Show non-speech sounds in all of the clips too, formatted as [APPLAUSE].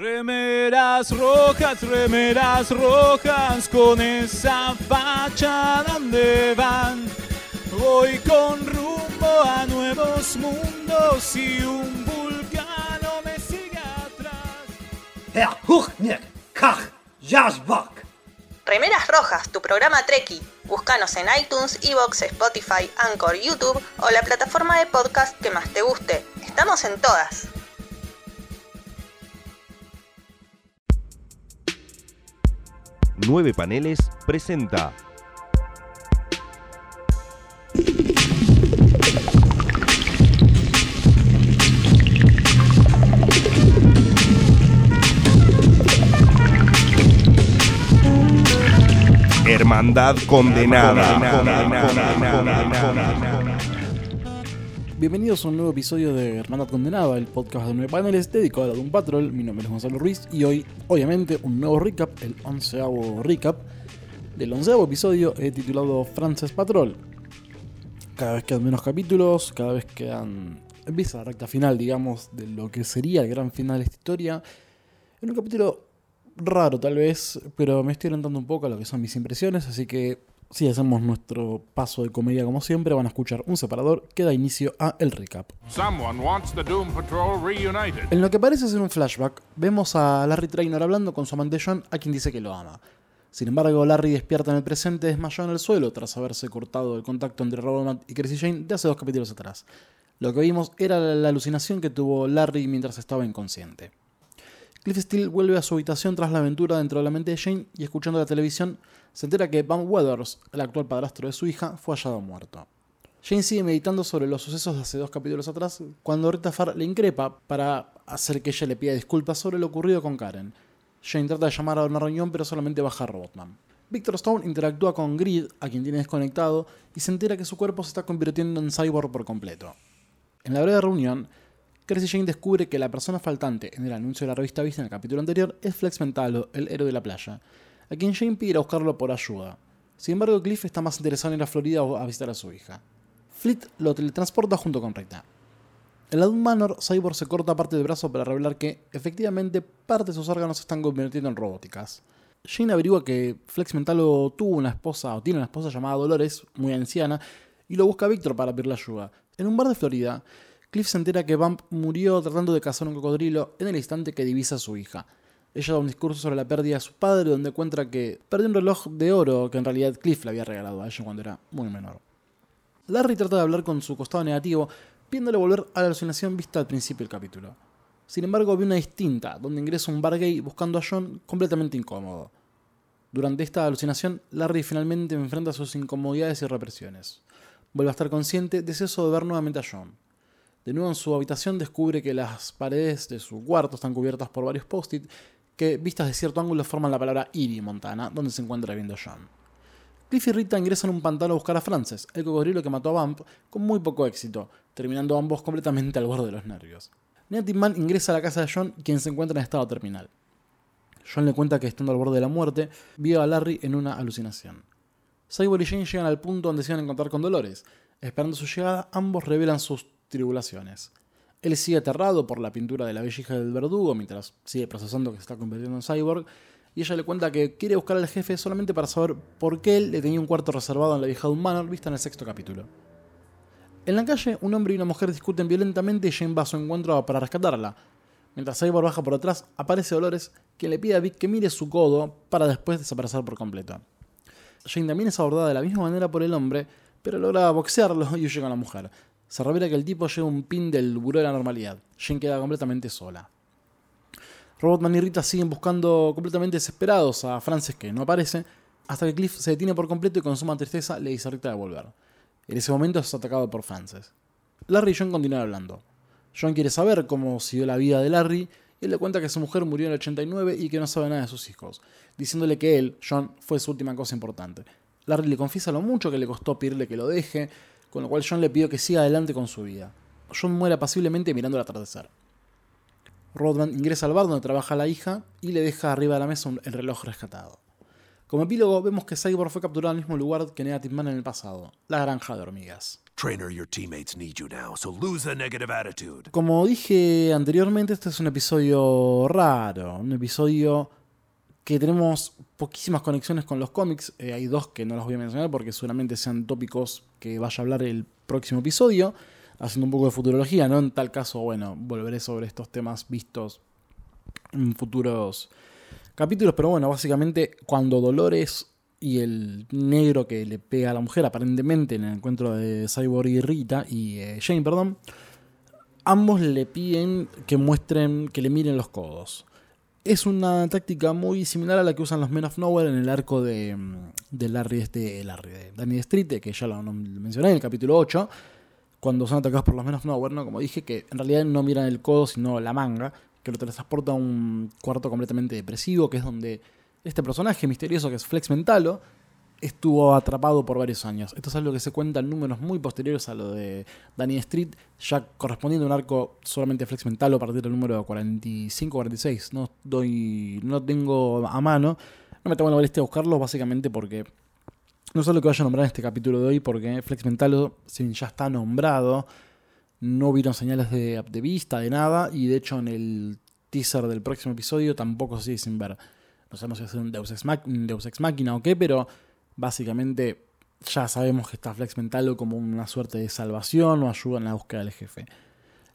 Remeras rojas, remeras rojas, con esa facha donde van. Voy con rumbo a nuevos mundos y un vulcano me sigue atrás. Herr Huchnick, Kach, Jasbach. Remeras Rojas, tu programa Treki. Búscanos en iTunes, Evox, Spotify, Anchor, YouTube o la plataforma de podcast que más te guste. Estamos en todas. Nueve Paneles presenta. Hermandad condenada. Bienvenidos a un nuevo episodio de Hermandad Condenada, el podcast de nueve paneles dedicado a Doom Patrol. Mi nombre es Gonzalo Ruiz y hoy, obviamente, un nuevo recap, el onceavo recap del onceavo episodio he titulado Frances Patrol. Cada vez quedan menos capítulos, cada vez quedan. empieza la recta final, digamos, de lo que sería el gran final de esta historia. En un capítulo raro, tal vez, pero me estoy orientando un poco a lo que son mis impresiones, así que si hacemos nuestro paso de comedia como siempre, van a escuchar un separador que da inicio a el recap. Wants the Doom. En lo que parece ser un flashback, vemos a Larry Traynor hablando con su amante John, a quien dice que lo ama. Sin embargo, Larry despierta en el presente desmayado en el suelo tras haberse cortado el contacto entre Robot y Crazy Jane de hace dos capítulos atrás. Lo que vimos era la alucinación que tuvo Larry mientras estaba inconsciente. Cliff Steele vuelve a su habitación tras la aventura dentro de la mente de Jane y escuchando la televisión se entera que Van Weathers, el actual padrastro de su hija, fue hallado muerto. Jane sigue meditando sobre los sucesos de hace dos capítulos atrás cuando Rita Farr le increpa para hacer que ella le pida disculpas sobre lo ocurrido con Karen. Jane trata de llamar a una reunión pero solamente baja Robotman. Victor Stone interactúa con Grid, a quien tiene desconectado, y se entera que su cuerpo se está convirtiendo en cyborg por completo. En la breve reunión, Crazy Jane descubre que la persona faltante en el anuncio de la revista Vista en el capítulo anterior es Flex Mentalo, el héroe de la playa, a quien Jane pide ir a buscarlo por ayuda. Sin embargo, Cliff está más interesado en ir a Florida a visitar a su hija. Fleet lo teletransporta junto con Rita. En la Doom Manor, Cyborg se corta parte del brazo para revelar que, efectivamente, parte de sus órganos se están convirtiendo en robóticas. Jane averigua que Flex Mentalo tuvo una esposa, o tiene una esposa llamada Dolores, muy anciana, y lo busca a Victor para pedirle ayuda. En un bar de Florida, Cliff se entera que Bump murió tratando de cazar un cocodrilo en el instante que divisa a su hija. Ella da un discurso sobre la pérdida de su padre donde encuentra que perdió un reloj de oro que en realidad Cliff le había regalado a ella cuando era muy menor. Larry trata de hablar con su costado negativo, pidiéndole volver a la alucinación vista al principio del capítulo. Sin embargo, ve una distinta, donde ingresa un bar gay buscando a John completamente incómodo. Durante esta alucinación, Larry finalmente enfrenta sus incomodidades y represiones. Vuelve a estar consciente, deseoso de ver nuevamente a John. De nuevo en su habitación descubre que las paredes de su cuarto están cubiertas por varios post-it que, vistas de cierto ángulo, forman la palabra Erie, Montana, donde se encuentra viendo John. Cliff y Rita ingresan a un pantano a buscar a Frances, el cocodrilo que mató a Bump, con muy poco éxito, terminando ambos completamente al borde de los nervios. Ned Man ingresa a la casa de John, quien se encuentra en estado terminal. John le cuenta que estando al borde de la muerte, vio a Larry en una alucinación. Cyborg y Jane llegan al punto donde se van a encontrar con Dolores. Esperando su llegada, ambos revelan sus tribulaciones. Él sigue aterrado por la pintura de la bella hija del verdugo mientras sigue procesando que se está convirtiendo en cyborg. Y ella le cuenta que quiere buscar al jefe solamente para saber por qué él le tenía un cuarto reservado en la vieja de un vista en el sexto capítulo. En la calle, un hombre y una mujer discuten violentamente y Jane va a su encuentro para rescatarla. Mientras Cyborg baja por atrás, aparece Dolores, quien le pide a Vic que mire su codo para después desaparecer por completo. Jane también es abordada de la misma manera por el hombre, pero logra boxearlo y huye con la mujer. Se revela que el tipo lleva un pin del buró de la normalidad. Jane queda completamente sola. Robotman y Rita siguen buscando completamente desesperados a Frances que no aparece, hasta que Cliff se detiene por completo y con suma tristeza le dice a Rita de volver. En ese momento es atacado por Frances. Larry y John continúan hablando. John quiere saber cómo siguió la vida de Larry y él le cuenta que su mujer murió en el 89 y que no sabe nada de sus hijos, diciéndole que él, John, fue su última cosa importante. Larry le confiesa lo mucho que le costó pedirle que lo deje, con lo cual John le pidió que siga adelante con su vida. John muere apaciblemente mirando el atardecer. Rodman ingresa al bar donde trabaja la hija y le deja arriba de la mesa el reloj rescatado. Como epílogo, vemos que Cyborg fue capturado en el mismo lugar que Negative Man en el pasado, la granja de hormigas. Como dije anteriormente, este es un episodio raro, un episodio que tenemos poquísimas conexiones con los cómics. Eh, hay dos que no los voy a mencionar porque seguramente sean tópicos que vaya a hablar el próximo episodio, haciendo un poco de futurología, ¿no? En tal caso, bueno, volveré sobre estos temas vistos en futuros capítulos, pero bueno, básicamente cuando Dolores y el negro que le pega a la mujer, aparentemente en el encuentro de Cyborg y Rita, y eh, Jane, perdón, ambos le piden que muestren, que le miren los codos. Es una táctica muy similar a la que usan los Men of Nowhere en el arco de, mm, de Larry, este, Larry, de Danny Street, que ya lo mencioné en el capítulo 8, cuando son atacados por los Men of Nowhere, ¿no? Como dije, que en realidad no miran el codo, sino la manga, que lo transporta a un cuarto completamente depresivo, que es donde este personaje misterioso que es Flex Mentalo estuvo atrapado por varios años. Esto es algo que se cuenta en números muy posteriores a lo de Danny Street, ya correspondiendo a un arco solamente Flex Mentalo a partir del número 45-46. No, doy, no tengo a mano, no me tomo la molestia de buscarlo, básicamente porque no sé lo que vaya a nombrar en este capítulo de hoy, porque Flex Mentalo, si ya está nombrado, no hubieron señales de, de vista, de nada, y de hecho en el teaser del próximo episodio tampoco se sigue sin ver. No sabemos si un Deus Ex, un Deus Ex Máquina o qué, pero básicamente ya sabemos que está Flex Mentalo como una suerte de salvación o ayuda en la búsqueda del jefe.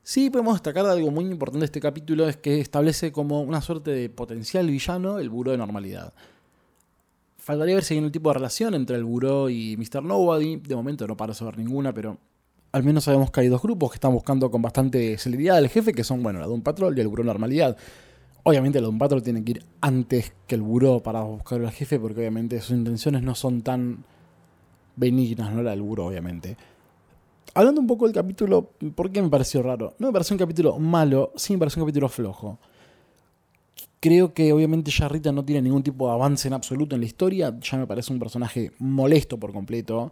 Sí podemos destacar algo muy importante de este capítulo, es que establece como una suerte de potencial villano el Buró de Normalidad. Faltaría ver si hay un tipo de relación entre el Buró y Mr. Nobody. De momento no parece haber ninguna, pero al menos sabemos que hay dos grupos que están buscando con bastante celeridad al jefe, que son, bueno, la de un patrol y el Buró Normalidad. Obviamente de un patrol tiene que ir antes que el buró para buscar al jefe, porque obviamente sus intenciones no son tan benignas, no la del buró, obviamente. Hablando un poco del capítulo, ¿por qué me pareció raro? No me pareció un capítulo malo, sí me pareció un capítulo flojo. Creo que obviamente ya Rita no tiene ningún tipo de avance en absoluto en la historia, ya me parece un personaje molesto por completo.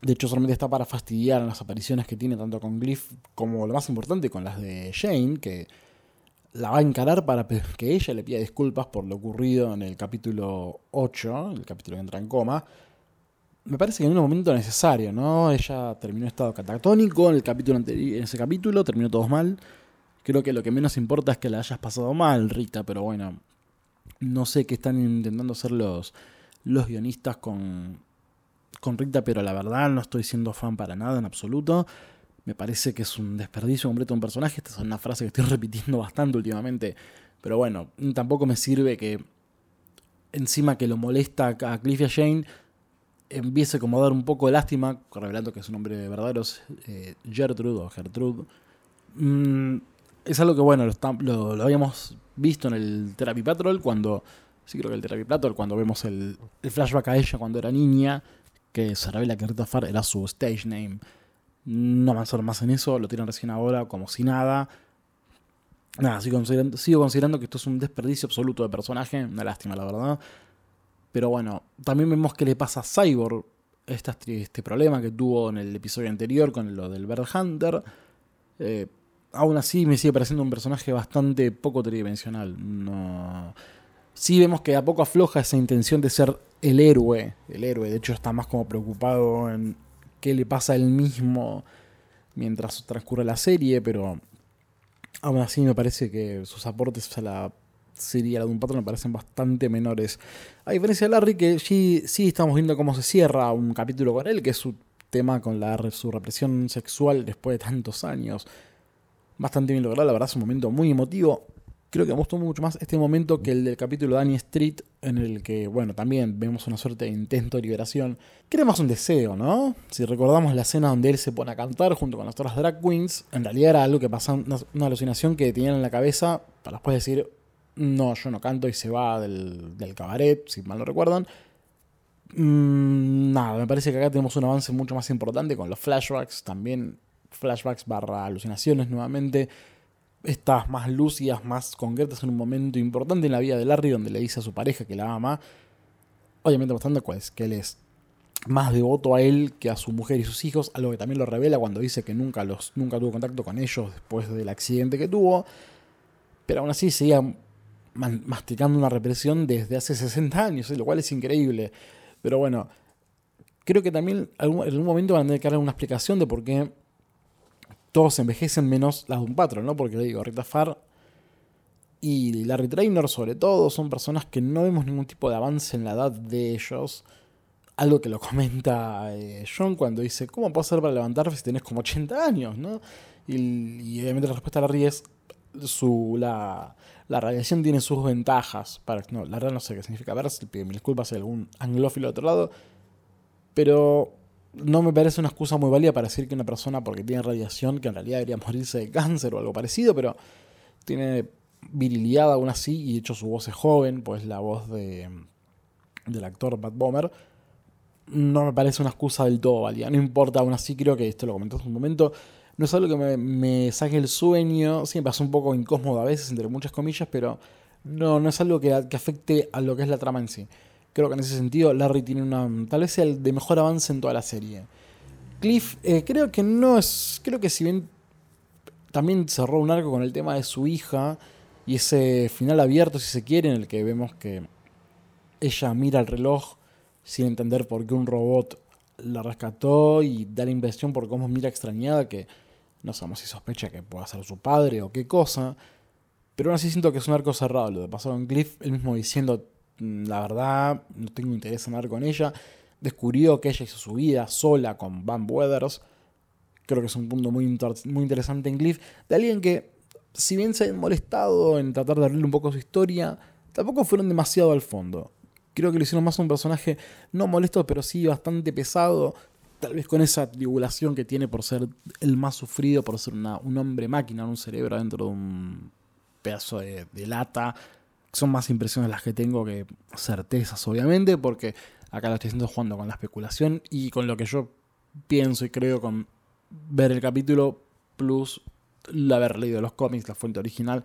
De hecho, solamente está para fastidiar en las apariciones que tiene tanto con Glyph como lo más importante con las de Jane, que la va a encarar para que ella le pida disculpas por lo ocurrido en el capítulo 8, el capítulo que entra en coma. Me parece que en un momento necesario, ¿no? Ella terminó estado catatónico en el capítulo en ese capítulo, terminó todo mal. Creo que lo que menos importa es que la hayas pasado mal, Rita, pero bueno, no sé qué están intentando hacer los, los guionistas con, con Rita, pero la verdad no estoy siendo fan para nada en absoluto. Me parece que es un desperdicio completo de un personaje. Esta es una frase que estoy [LAUGHS] repitiendo bastante últimamente. Pero bueno, tampoco me sirve que encima que lo molesta a Cliff y a Jane, empiece como a dar un poco de lástima, revelando que su nombre verdadero es eh, Gertrude o Gertrude. Mm, es algo que, bueno, lo, habíamos visto en el Therapy Patrol cuando. Sí, creo que el Therapy Patrol, cuando vemos el, el flashback a ella cuando era niña, que se revela que Rita Farr era su stage name. No avanzaron más en eso, lo tiran recién ahora como si nada. Nada, sigo considerando, sigo considerando que esto es un desperdicio absoluto de personaje, una lástima la verdad. Pero bueno, también vemos que le pasa a Cyborg este, este problema que tuvo en el episodio anterior con lo del Bird Hunter. Eh, aún así me sigue pareciendo un personaje bastante poco tridimensional. No... Sí vemos que a poco afloja esa intención de ser el héroe. El héroe, de hecho, está más como preocupado en qué le pasa a él mismo mientras transcurre la serie, pero aún así me parece que sus aportes a la serie, la de un patrón, me parecen bastante menores. A diferencia de Larry, que sí, sí estamos viendo cómo se cierra un capítulo con él, que es su tema con la, su represión sexual después de tantos años. Bastante bien logrado, la verdad es un momento muy emotivo creo que me gustó mucho más este momento que el del capítulo Danny Street, en el que, bueno, también vemos una suerte de intento de liberación, que era más un deseo, ¿no? Si recordamos la escena donde él se pone a cantar junto con las otras drag queens, en realidad era algo que pasaba, una, alucinación que tenían en la cabeza, para después decir, no, yo no canto y se va del, cabaret, si mal no recuerdan. Mm, nada, me parece que acá tenemos un avance mucho más importante con los flashbacks, también flashbacks barra alucinaciones nuevamente estas más lúcidas, más concretas en un momento importante en la vida de Larry, donde le dice a su pareja que la ama. Obviamente mostrando pues, que él es más devoto a él que a su mujer y sus hijos, algo que también lo revela cuando dice que nunca, los, nunca tuvo contacto con ellos después del accidente que tuvo. Pero aún así seguía masticando una represión desde hace 60 años, lo cual es increíble. Pero bueno, creo que también en algún momento van a tener que dar una explicación de por qué todos envejecen menos las de un patrón, ¿no? Porque le digo, Rita Farr y Larry Traynor, sobre todo, son personas que no vemos ningún tipo de avance en la edad de ellos. Algo que lo comenta eh, John cuando dice, ¿cómo puedo hacer para levantarme si tenés como 80 años? ¿no? Y, obviamente la respuesta de Larry es, su, la, la radiación tiene sus ventajas. Para, no, la verdad no sé qué significa ver, si disculpas si algún anglófilo de otro lado. Pero no me parece una excusa muy válida para decir que una persona porque tiene radiación, que en realidad debería morirse de cáncer o algo parecido, pero tiene virilidad aún así y de hecho su voz es joven, pues la voz de, del actor Matt Bomer. No me parece una excusa del todo válida. No importa, aún así creo que esto lo comenté hace un momento. No es algo que me, me saque el sueño. Sí, me pasa un poco incómodo a veces, entre muchas comillas, pero no, no es algo que, que afecte a lo que es la trama en sí. Creo que en ese sentido Larry tiene una. Tal vez el de mejor avance en toda la serie. Cliff, eh, creo que no es. Creo que si bien también cerró un arco con el tema de su hija y ese final abierto, si se quiere, en el que vemos que ella mira el reloj sin entender por qué un robot la rescató y da la impresión por cómo mira extrañada que no sabemos si sospecha que pueda ser su padre o qué cosa. Pero aún así siento que es un arco cerrado. Lo de pasar con Cliff, él mismo diciendo, "Mm, la verdad, no tengo interés en hablar con ella. Descubrió que ella hizo su vida sola con Van Weathers. Creo que es un punto muy, muy interesante en Cliff. De alguien que, si bien se ha molestado en tratar de abrirle un poco su historia, tampoco fueron demasiado al fondo. Creo que lo hicieron más un personaje no molesto, pero sí bastante pesado. Tal vez con esa tribulación que tiene por ser el más sufrido, por ser una- un hombre máquina, un cerebro dentro de un pedazo de lata. Son más impresiones las que tengo que certezas, obviamente, porque acá lo estoy haciendo jugando con la especulación y con lo que yo pienso y creo con ver el capítulo plus haber leído los cómics, la fuente original.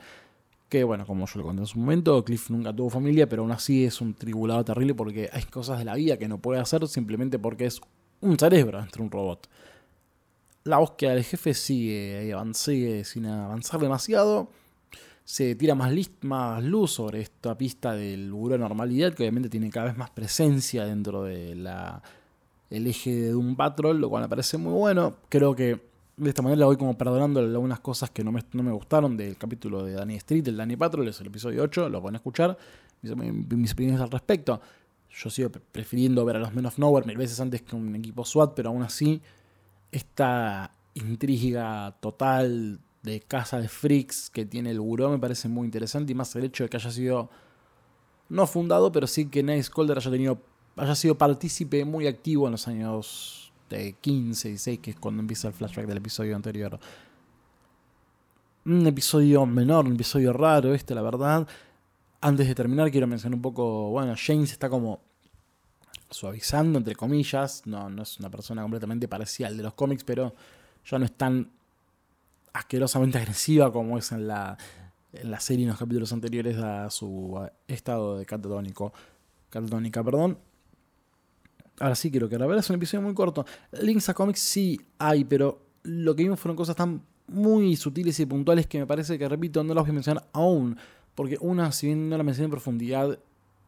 Que bueno, como yo lo conté en su momento, Cliff nunca tuvo familia, pero aún así es un tribulado terrible porque hay cosas de la vida que no puede hacer simplemente porque es un cerebro entre un robot. La búsqueda del jefe sigue, sigue sin avanzar demasiado. Se tira más, luz sobre esta pista del buró de normalidad, que obviamente tiene cada vez más presencia dentro de la, el eje de Doom Patrol, lo cual me parece muy bueno. Creo que de esta manera voy como perdonando algunas cosas que no me, no me gustaron del capítulo de Danny Street, el Danny Patrol, es el episodio 8, lo pueden escuchar, mis, mis opiniones al respecto. Yo sigo pre- prefiriendo ver a los Men of Nowhere mil veces antes que un equipo SWAT, pero aún así, esta intriga total de casa de freaks que tiene el buró me parece muy interesante y más el hecho de que haya sido no fundado, pero sí que Nice Calder haya tenido haya sido partícipe muy activo en los años de 15 y 6, que es cuando empieza el flashback del episodio anterior. Un episodio menor, un episodio raro este, la verdad. Antes de terminar, quiero mencionar un poco, bueno, James está como suavizando, entre comillas. No, no es una persona completamente parcial de los cómics, pero ya no es tan asquerosamente agresiva como es en la, en la serie en los capítulos anteriores a su estado de catatónico. Catatónica, perdón. Ahora sí quiero que la verdad es un episodio muy corto. Links a cómics sí hay, pero lo que vimos fueron cosas tan muy sutiles y puntuales que me parece que, repito, no las voy a mencionar aún. Porque una, si bien no la mencioné en profundidad,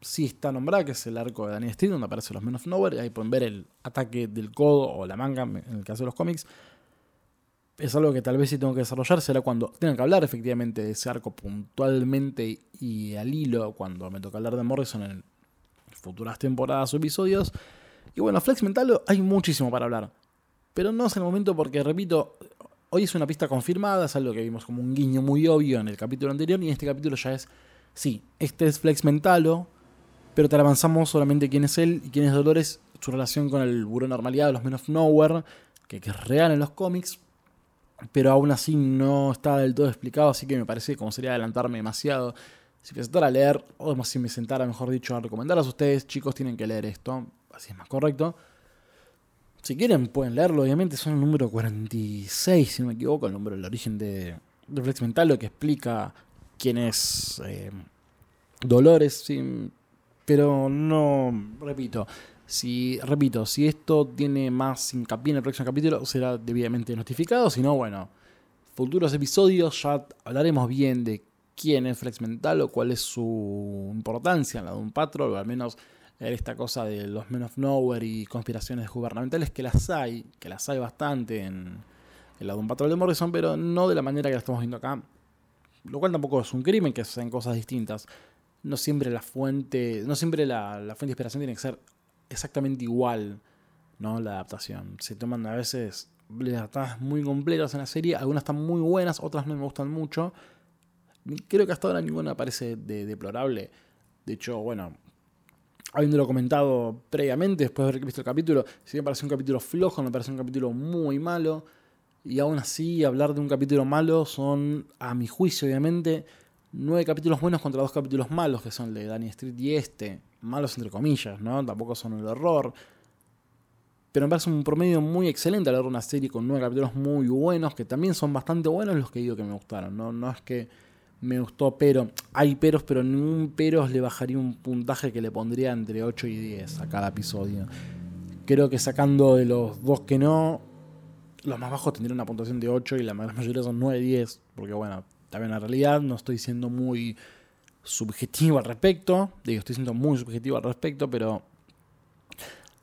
sí está nombrada, que es el arco de Daniel Street, donde aparecen los Men of Nowhere. Y ahí pueden ver el ataque del codo o la manga, en el caso de los cómics. Es algo que tal vez sí tengo que desarrollar. Será cuando tenga que hablar efectivamente de ese arco puntualmente y al hilo, cuando me toca hablar de Morrison en futuras temporadas o episodios. Y bueno, Flex Mental hay muchísimo para hablar. Pero no es el momento porque, repito, hoy es una pista confirmada, es algo que vimos como un guiño muy obvio en el capítulo anterior y en este capítulo ya es, sí, este es Flex Mentalo, pero te avanzamos solamente quién es él y quién es Dolores, su relación con el Buró Normalidad de los Men of Nowhere, que es real en los cómics, pero aún así no está del todo explicado, así que me parece como sería adelantarme demasiado. Si me sentara a leer, o si me sentara, mejor dicho, a recomendarles a ustedes, chicos, tienen que leer esto, así es más correcto. Si quieren, pueden leerlo, obviamente, son el número 46, si no me equivoco, el número del origen de, de Flex Mental, lo que explica quién es eh, Dolores, pero no, repito, si, repito, si esto tiene más hincapié en el próximo capítulo, será debidamente notificado, si no, bueno, futuros episodios ya hablaremos bien de quién es Flex Mental o cuál es su importancia en la Doom Patrol, o al menos en esta cosa de los Men of Nowhere y conspiraciones gubernamentales, que las hay, que las hay bastante en, en la Doom Patrol de Morrison, pero no de la manera que la estamos viendo acá. Lo cual tampoco es un crimen, que sean cosas distintas. No siempre la fuente, no siempre la, la fuente de inspiración tiene que ser exactamente igual, ¿no? La adaptación. Se toman a veces libertades muy completas en la serie, algunas están muy buenas, otras no me gustan mucho. Creo que hasta ahora ninguna parece de- deplorable. De hecho, bueno, habiéndolo comentado previamente, después de haber visto el capítulo, si me parece un capítulo flojo, me parece un capítulo muy malo. Y aún así, hablar de un capítulo malo son, a mi juicio, obviamente, nueve capítulos buenos contra dos capítulos malos, que son el de Danny Street y este. Malos entre comillas, ¿no? Tampoco son el horror. Pero me parece un promedio muy excelente al ver una serie con nueve capítulos muy buenos, que también son bastante buenos los que digo que me gustaron. No, no es que me gustó, pero hay peros, pero ningún peros le bajaría un puntaje que le pondría entre 8 y 10 a cada episodio. Creo que sacando de los dos que no, los más bajos tendrían una puntuación de 8 y la mayoría son 9 10. Porque bueno, también en realidad no estoy siendo muy subjetivo al respecto. Digo, estoy siendo muy subjetivo al respecto, pero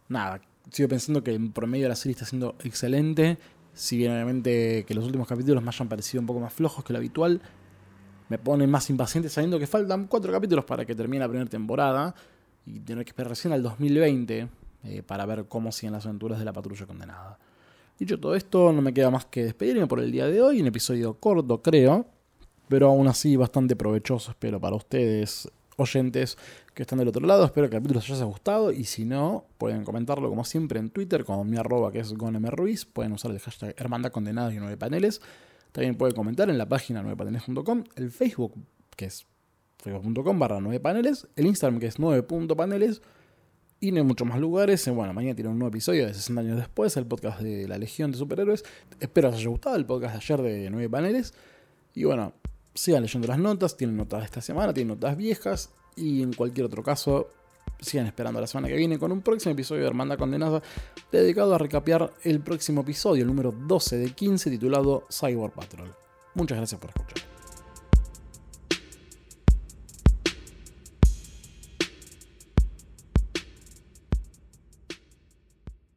nada, sigo pensando que en promedio la serie está siendo excelente. Si bien obviamente que los últimos capítulos me hayan parecido un poco más flojos que lo habitual, me pone más impaciente sabiendo que faltan cuatro capítulos para que termine la primera temporada y tener que esperar recién al 2020 eh, para ver cómo siguen las aventuras de la patrulla condenada. Dicho todo esto, no me queda más que despedirme por el día de hoy, un episodio corto creo, pero aún así bastante provechoso espero para ustedes, oyentes que están del otro lado. Espero que el capítulo les haya gustado y si no, pueden comentarlo como siempre en Twitter con mi arroba que es gonemruiz. Pueden usar el hashtag Hermandad Condenados y 9 Paneles. También pueden comentar en la página 9paneles.com, el Facebook que es facebook.com barra 9 paneles, el Instagram que es 9.paneles y no hay muchos más lugares. Eh, Bueno, mañana tiene un nuevo episodio de 60 años después, el podcast de la Legión de Superhéroes. Espero les haya gustado el podcast de ayer de 9 paneles. Y bueno, sigan leyendo las notas, tienen notas de esta semana, tienen notas viejas. Y en cualquier otro caso, sigan esperando la semana que viene con un próximo episodio de Hermandad Condenada dedicado a recapear el próximo episodio, el número 12 de 15, titulado Cyber Patrol. Muchas gracias por escuchar.